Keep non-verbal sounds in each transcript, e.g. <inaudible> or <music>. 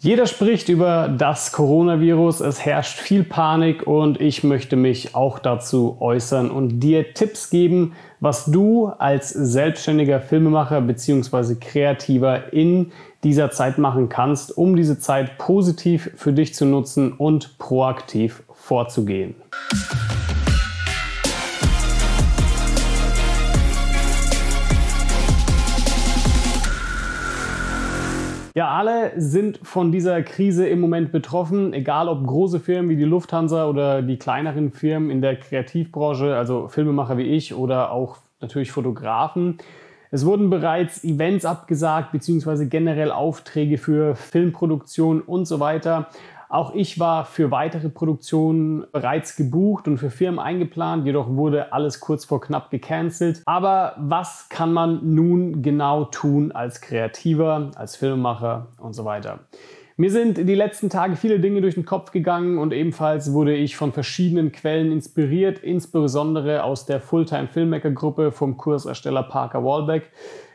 Jeder spricht über das Coronavirus, es herrscht viel Panik und ich möchte mich auch dazu äußern und dir Tipps geben, was du als selbstständiger Filmemacher bzw. Kreativer in dieser Zeit machen kannst, um diese Zeit positiv für dich zu nutzen und proaktiv vorzugehen. Ja, alle sind von dieser Krise im Moment betroffen, egal ob große Firmen wie die Lufthansa oder die kleineren Firmen in der Kreativbranche, also Filmemacher wie ich oder auch natürlich Fotografen. Es wurden bereits Events abgesagt, beziehungsweise generell Aufträge für Filmproduktion und so weiter. Auch ich war für weitere Produktionen bereits gebucht und für Firmen eingeplant, jedoch wurde alles kurz vor knapp gecancelt. Aber was kann man nun genau tun als Kreativer, als Filmemacher und so weiter? Mir sind die letzten Tage viele Dinge durch den Kopf gegangen und ebenfalls wurde ich von verschiedenen Quellen inspiriert, insbesondere aus der Fulltime Filmmaker Gruppe vom Kursersteller Parker Wallbeck.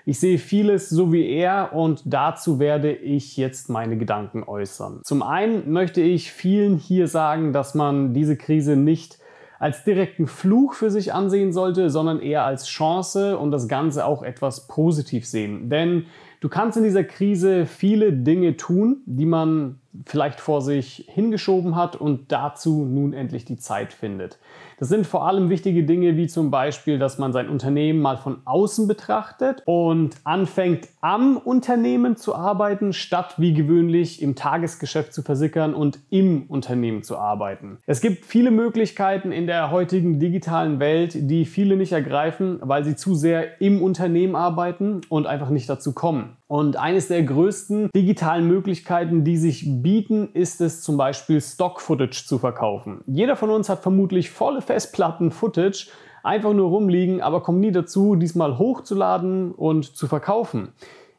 Ich sehe vieles so wie er und dazu werde ich jetzt meine Gedanken äußern. Zum einen möchte ich vielen hier sagen, dass man diese Krise nicht als direkten Fluch für sich ansehen sollte, sondern eher als Chance und das Ganze auch etwas positiv sehen. Denn du kannst in dieser Krise viele Dinge tun, die man vielleicht vor sich hingeschoben hat und dazu nun endlich die Zeit findet. Das sind vor allem wichtige Dinge wie zum Beispiel, dass man sein Unternehmen mal von außen betrachtet und anfängt am Unternehmen zu arbeiten, statt wie gewöhnlich im Tagesgeschäft zu versickern und im Unternehmen zu arbeiten. Es gibt viele Möglichkeiten in der heutigen digitalen Welt, die viele nicht ergreifen, weil sie zu sehr im Unternehmen arbeiten und einfach nicht dazu kommen. Und eines der größten digitalen Möglichkeiten, die sich bieten, ist es zum Beispiel Stock-Footage zu verkaufen. Jeder von uns hat vermutlich volle Festplatten Footage einfach nur rumliegen, aber kommt nie dazu, diesmal hochzuladen und zu verkaufen.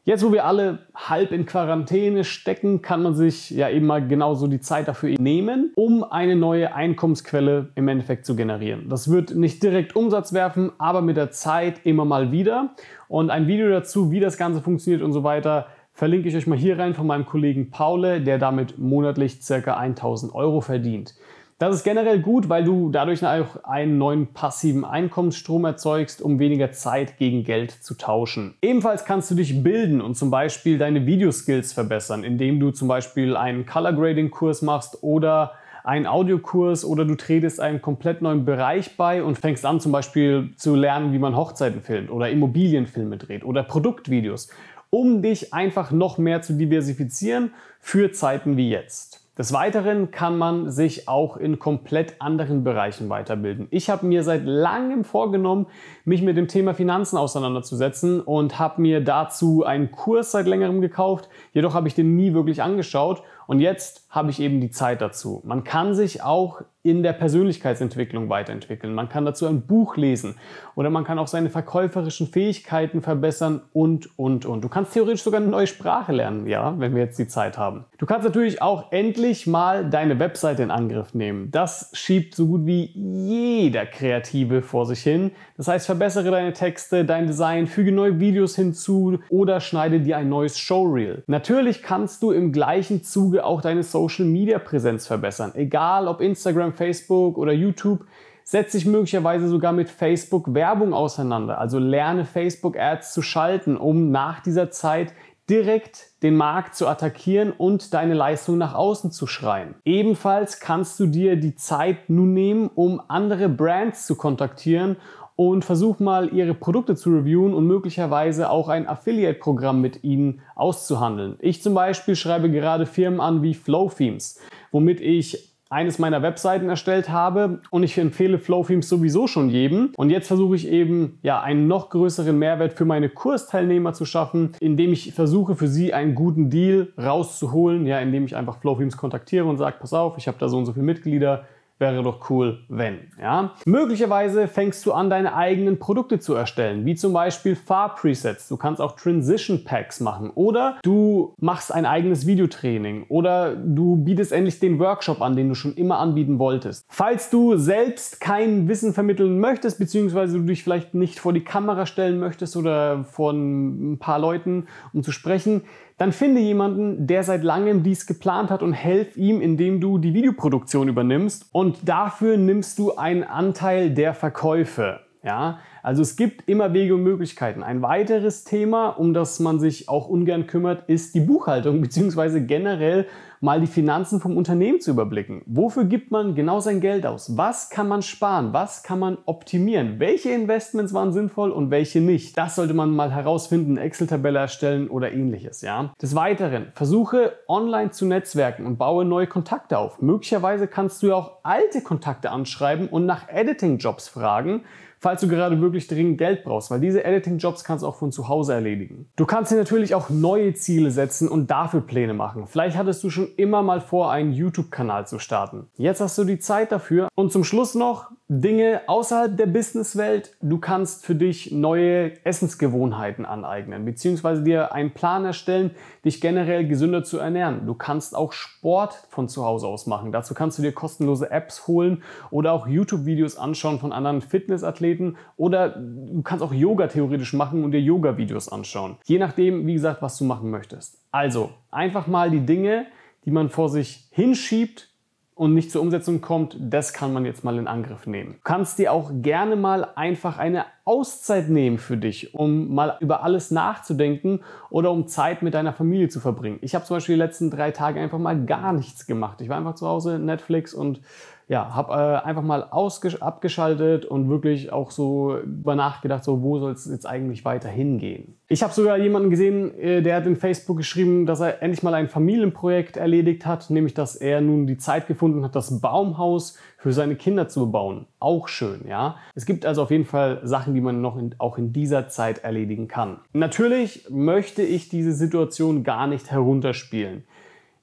Jetzt, wo wir alle halb in Quarantäne stecken, kann man sich ja eben mal genauso die Zeit dafür nehmen, um eine neue Einkommensquelle im Endeffekt zu generieren. Das wird nicht direkt Umsatz werfen, aber mit der Zeit immer mal wieder. Und ein Video dazu, wie das Ganze funktioniert und so weiter, verlinke ich euch mal hier rein von meinem Kollegen Paule, der damit monatlich circa 1000 Euro verdient. Das ist generell gut, weil du dadurch auch einen neuen passiven Einkommensstrom erzeugst, um weniger Zeit gegen Geld zu tauschen. Ebenfalls kannst du dich bilden und zum Beispiel deine Videoskills verbessern, indem du zum Beispiel einen Color Grading Kurs machst oder einen Audiokurs oder du tretest einen komplett neuen Bereich bei und fängst an zum Beispiel zu lernen, wie man Hochzeiten filmt oder Immobilienfilme dreht oder Produktvideos, um dich einfach noch mehr zu diversifizieren für Zeiten wie jetzt. Des Weiteren kann man sich auch in komplett anderen Bereichen weiterbilden. Ich habe mir seit langem vorgenommen, mich mit dem Thema Finanzen auseinanderzusetzen und habe mir dazu einen Kurs seit längerem gekauft. Jedoch habe ich den nie wirklich angeschaut und jetzt habe ich eben die Zeit dazu. Man kann sich auch in der Persönlichkeitsentwicklung weiterentwickeln. Man kann dazu ein Buch lesen oder man kann auch seine verkäuferischen Fähigkeiten verbessern und, und, und. Du kannst theoretisch sogar eine neue Sprache lernen, ja, wenn wir jetzt die Zeit haben. Du kannst natürlich auch endlich mal deine Webseite in Angriff nehmen. Das schiebt so gut wie jeder Kreative vor sich hin. Das heißt, verbessere deine Texte, dein Design, füge neue Videos hinzu oder schneide dir ein neues Showreel. Natürlich kannst du im gleichen Zuge auch deine Social Media Präsenz verbessern. Egal ob Instagram, Facebook oder YouTube, setz dich möglicherweise sogar mit Facebook Werbung auseinander. Also lerne Facebook Ads zu schalten, um nach dieser Zeit direkt den Markt zu attackieren und deine Leistung nach außen zu schreien. Ebenfalls kannst du dir die Zeit nun nehmen, um andere Brands zu kontaktieren und versuch mal ihre Produkte zu reviewen und möglicherweise auch ein Affiliate-Programm mit ihnen auszuhandeln. Ich zum Beispiel schreibe gerade Firmen an wie Flow Themes, womit ich eines meiner Webseiten erstellt habe und ich empfehle Flowthemes sowieso schon jedem. Und jetzt versuche ich eben ja einen noch größeren Mehrwert für meine Kursteilnehmer zu schaffen, indem ich versuche für sie einen guten Deal rauszuholen, ja, indem ich einfach Flowthemes kontaktiere und sage, pass auf, ich habe da so und so viele Mitglieder, wäre doch cool, wenn. Ja? Möglicherweise fängst du an, deine eigenen Produkte zu erstellen, wie zum Beispiel Farbpresets. Du kannst auch Transition Packs machen oder du machst ein eigenes Videotraining oder du bietest endlich den Workshop an, den du schon immer anbieten wolltest. Falls du selbst kein Wissen vermitteln möchtest, beziehungsweise du dich vielleicht nicht vor die Kamera stellen möchtest oder vor ein paar Leuten, um zu sprechen, Dann finde jemanden, der seit langem dies geplant hat und helf ihm, indem du die Videoproduktion übernimmst und dafür nimmst du einen Anteil der Verkäufe. Ja, also es gibt immer Wege und Möglichkeiten. Ein weiteres Thema, um das man sich auch ungern kümmert, ist die Buchhaltung <laughs> bzw. generell mal die Finanzen vom Unternehmen zu überblicken. Wofür gibt man genau sein Geld aus? Was kann man sparen? Was kann man optimieren? Welche Investments waren sinnvoll und welche nicht? Das sollte man mal herausfinden, Excel-Tabelle erstellen oder ähnliches. Ja? Des Weiteren, versuche online zu netzwerken und baue neue Kontakte auf. Möglicherweise kannst du ja auch alte Kontakte anschreiben und nach Editing-Jobs fragen falls du gerade wirklich dringend Geld brauchst, weil diese Editing-Jobs kannst du auch von zu Hause erledigen. Du kannst dir natürlich auch neue Ziele setzen und dafür Pläne machen. Vielleicht hattest du schon immer mal vor, einen YouTube-Kanal zu starten. Jetzt hast du die Zeit dafür. Und zum Schluss noch Dinge außerhalb der Businesswelt. Du kannst für dich neue Essensgewohnheiten aneignen, beziehungsweise dir einen Plan erstellen, dich generell gesünder zu ernähren. Du kannst auch Sport von zu Hause aus machen. Dazu kannst du dir kostenlose Apps holen oder auch YouTube-Videos anschauen von anderen Fitnessathleten oder du kannst auch Yoga theoretisch machen und dir Yoga-Videos anschauen. Je nachdem, wie gesagt, was du machen möchtest. Also einfach mal die Dinge, die man vor sich hinschiebt, und nicht zur Umsetzung kommt, das kann man jetzt mal in Angriff nehmen. Du kannst dir auch gerne mal einfach eine Auszeit nehmen für dich, um mal über alles nachzudenken oder um Zeit mit deiner Familie zu verbringen. Ich habe zum Beispiel die letzten drei Tage einfach mal gar nichts gemacht. Ich war einfach zu Hause, Netflix und ja, habe äh, einfach mal abgeschaltet und wirklich auch so über nachgedacht, so wo soll es jetzt eigentlich weiter hingehen. Ich habe sogar jemanden gesehen, äh, der hat in Facebook geschrieben, dass er endlich mal ein Familienprojekt erledigt hat, nämlich dass er nun die Zeit gefunden hat, das Baumhaus für seine Kinder zu bauen. Auch schön, ja. Es gibt also auf jeden Fall Sachen, die man noch in, auch in dieser Zeit erledigen kann. Natürlich möchte ich diese Situation gar nicht herunterspielen.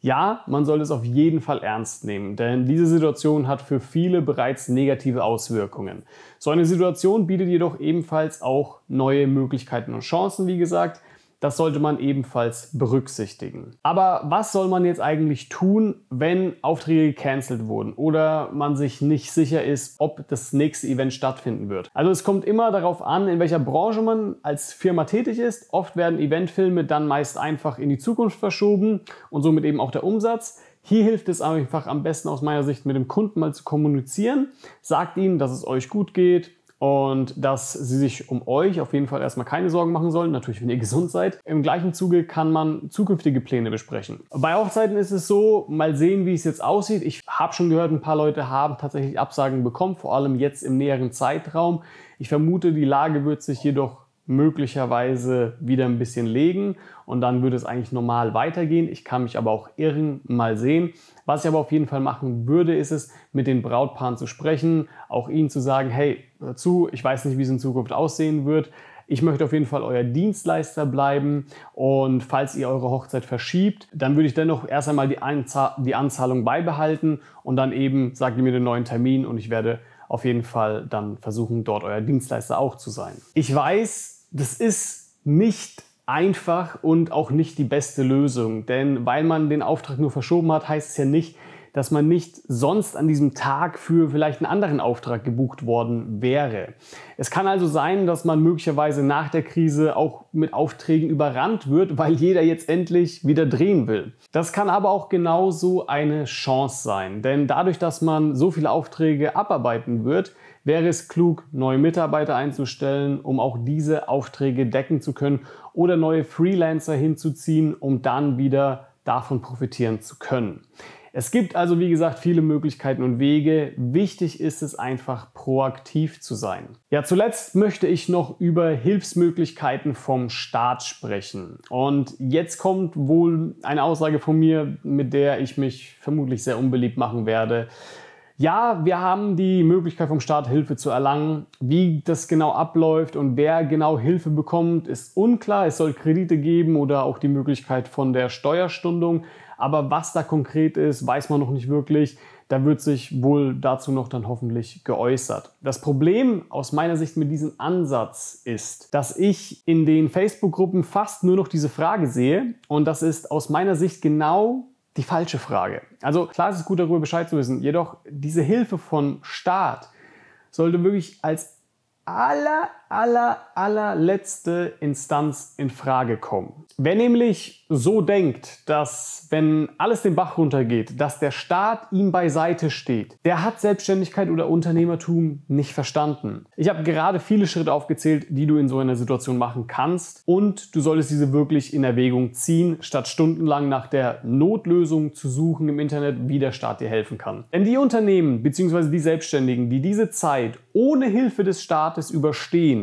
Ja, man soll es auf jeden Fall ernst nehmen, denn diese Situation hat für viele bereits negative Auswirkungen. So eine Situation bietet jedoch ebenfalls auch neue Möglichkeiten und Chancen, wie gesagt. Das sollte man ebenfalls berücksichtigen. Aber was soll man jetzt eigentlich tun, wenn Aufträge gecancelt wurden oder man sich nicht sicher ist, ob das nächste Event stattfinden wird? Also es kommt immer darauf an, in welcher Branche man als Firma tätig ist. Oft werden Eventfilme dann meist einfach in die Zukunft verschoben und somit eben auch der Umsatz. Hier hilft es einfach am besten aus meiner Sicht mit dem Kunden mal zu kommunizieren. Sagt ihm, dass es euch gut geht, und dass sie sich um euch auf jeden Fall erstmal keine Sorgen machen sollen, natürlich wenn ihr gesund seid. Im gleichen Zuge kann man zukünftige Pläne besprechen. Bei Hochzeiten ist es so, mal sehen, wie es jetzt aussieht. Ich habe schon gehört, ein paar Leute haben tatsächlich Absagen bekommen, vor allem jetzt im näheren Zeitraum. Ich vermute, die Lage wird sich jedoch möglicherweise wieder ein bisschen legen und dann würde es eigentlich normal weitergehen. Ich kann mich aber auch irren, mal sehen. Was ich aber auf jeden Fall machen würde, ist es, mit den Brautpaaren zu sprechen, auch ihnen zu sagen, hey, hör zu, ich weiß nicht, wie es in Zukunft aussehen wird. Ich möchte auf jeden Fall euer Dienstleister bleiben und falls ihr eure Hochzeit verschiebt, dann würde ich dennoch erst einmal die, Anzahl, die Anzahlung beibehalten und dann eben sagt ihr mir den neuen Termin und ich werde auf jeden Fall dann versuchen, dort euer Dienstleister auch zu sein. Ich weiß, das ist nicht einfach und auch nicht die beste Lösung, denn weil man den Auftrag nur verschoben hat, heißt es ja nicht, dass man nicht sonst an diesem Tag für vielleicht einen anderen Auftrag gebucht worden wäre. Es kann also sein, dass man möglicherweise nach der Krise auch mit Aufträgen überrannt wird, weil jeder jetzt endlich wieder drehen will. Das kann aber auch genauso eine Chance sein, denn dadurch, dass man so viele Aufträge abarbeiten wird, wäre es klug, neue Mitarbeiter einzustellen, um auch diese Aufträge decken zu können oder neue Freelancer hinzuziehen, um dann wieder davon profitieren zu können. Es gibt also, wie gesagt, viele Möglichkeiten und Wege. Wichtig ist es einfach, proaktiv zu sein. Ja, zuletzt möchte ich noch über Hilfsmöglichkeiten vom Staat sprechen. Und jetzt kommt wohl eine Aussage von mir, mit der ich mich vermutlich sehr unbeliebt machen werde. Ja, wir haben die Möglichkeit vom Staat Hilfe zu erlangen. Wie das genau abläuft und wer genau Hilfe bekommt, ist unklar. Es soll Kredite geben oder auch die Möglichkeit von der Steuerstundung. Aber was da konkret ist, weiß man noch nicht wirklich. Da wird sich wohl dazu noch dann hoffentlich geäußert. Das Problem aus meiner Sicht mit diesem Ansatz ist, dass ich in den Facebook-Gruppen fast nur noch diese Frage sehe. Und das ist aus meiner Sicht genau die falsche Frage. Also klar ist es gut, darüber Bescheid zu wissen. Jedoch diese Hilfe von Staat sollte wirklich als aller, aller, allerletzte Instanz in Frage kommen. Wer nämlich so denkt, dass wenn alles den Bach runtergeht, dass der Staat ihm beiseite steht, der hat Selbstständigkeit oder Unternehmertum nicht verstanden. Ich habe gerade viele Schritte aufgezählt, die du in so einer Situation machen kannst und du solltest diese wirklich in Erwägung ziehen, statt stundenlang nach der Notlösung zu suchen im Internet, wie der Staat dir helfen kann. Denn die Unternehmen bzw. die Selbstständigen, die diese Zeit ohne Hilfe des Staates überstehen,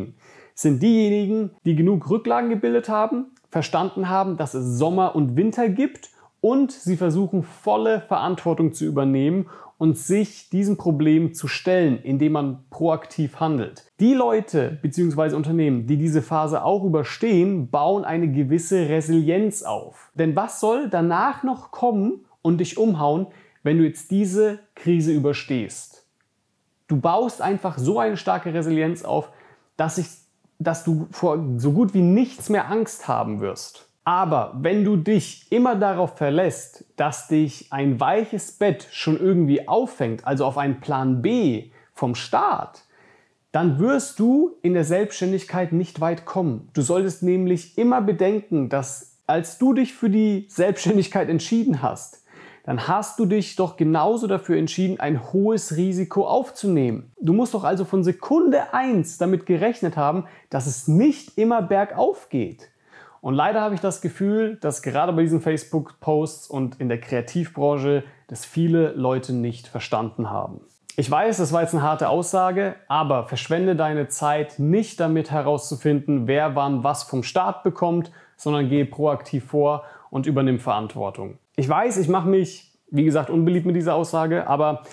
sind diejenigen, die genug Rücklagen gebildet haben, verstanden haben, dass es Sommer und Winter gibt und sie versuchen volle Verantwortung zu übernehmen und sich diesem Problem zu stellen, indem man proaktiv handelt. Die Leute bzw. Unternehmen, die diese Phase auch überstehen, bauen eine gewisse Resilienz auf. Denn was soll danach noch kommen und dich umhauen, wenn du jetzt diese Krise überstehst? Du baust einfach so eine starke Resilienz auf, dass, ich, dass du vor so gut wie nichts mehr Angst haben wirst. Aber wenn du dich immer darauf verlässt, dass dich ein weiches Bett schon irgendwie auffängt, also auf einen Plan B vom Staat, dann wirst du in der Selbstständigkeit nicht weit kommen. Du solltest nämlich immer bedenken, dass als du dich für die Selbstständigkeit entschieden hast, dann hast du dich doch genauso dafür entschieden, ein hohes Risiko aufzunehmen. Du musst doch also von Sekunde 1 damit gerechnet haben, dass es nicht immer bergauf geht. Und leider habe ich das Gefühl, dass gerade bei diesen Facebook-Posts und in der Kreativbranche das viele Leute nicht verstanden haben. Ich weiß, das war jetzt eine harte Aussage, aber verschwende deine Zeit nicht damit herauszufinden, wer wann was vom Staat bekommt, sondern gehe proaktiv vor und übernimm Verantwortung. Ich weiß, ich mache mich, wie gesagt, unbeliebt mit dieser Aussage, aber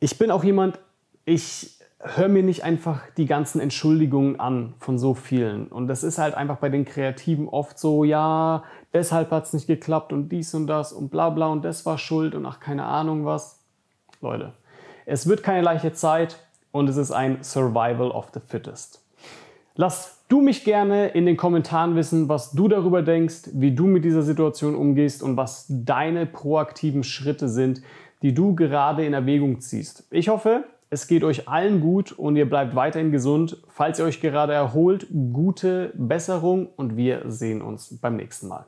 ich bin auch jemand, ich hör mir nicht einfach die ganzen Entschuldigungen an von so vielen. Und das ist halt einfach bei den Kreativen oft so, ja, deshalb hat es nicht geklappt und dies und das und bla bla und das war schuld und ach keine Ahnung was. Leute, es wird keine leichte Zeit und es ist ein Survival of the Fittest. Lass du mich gerne in den Kommentaren wissen, was du darüber denkst, wie du mit dieser Situation umgehst und was deine proaktiven Schritte sind, die du gerade in Erwägung ziehst. Ich hoffe, es geht euch allen gut und ihr bleibt weiterhin gesund. Falls ihr euch gerade erholt, gute Besserung und wir sehen uns beim nächsten Mal.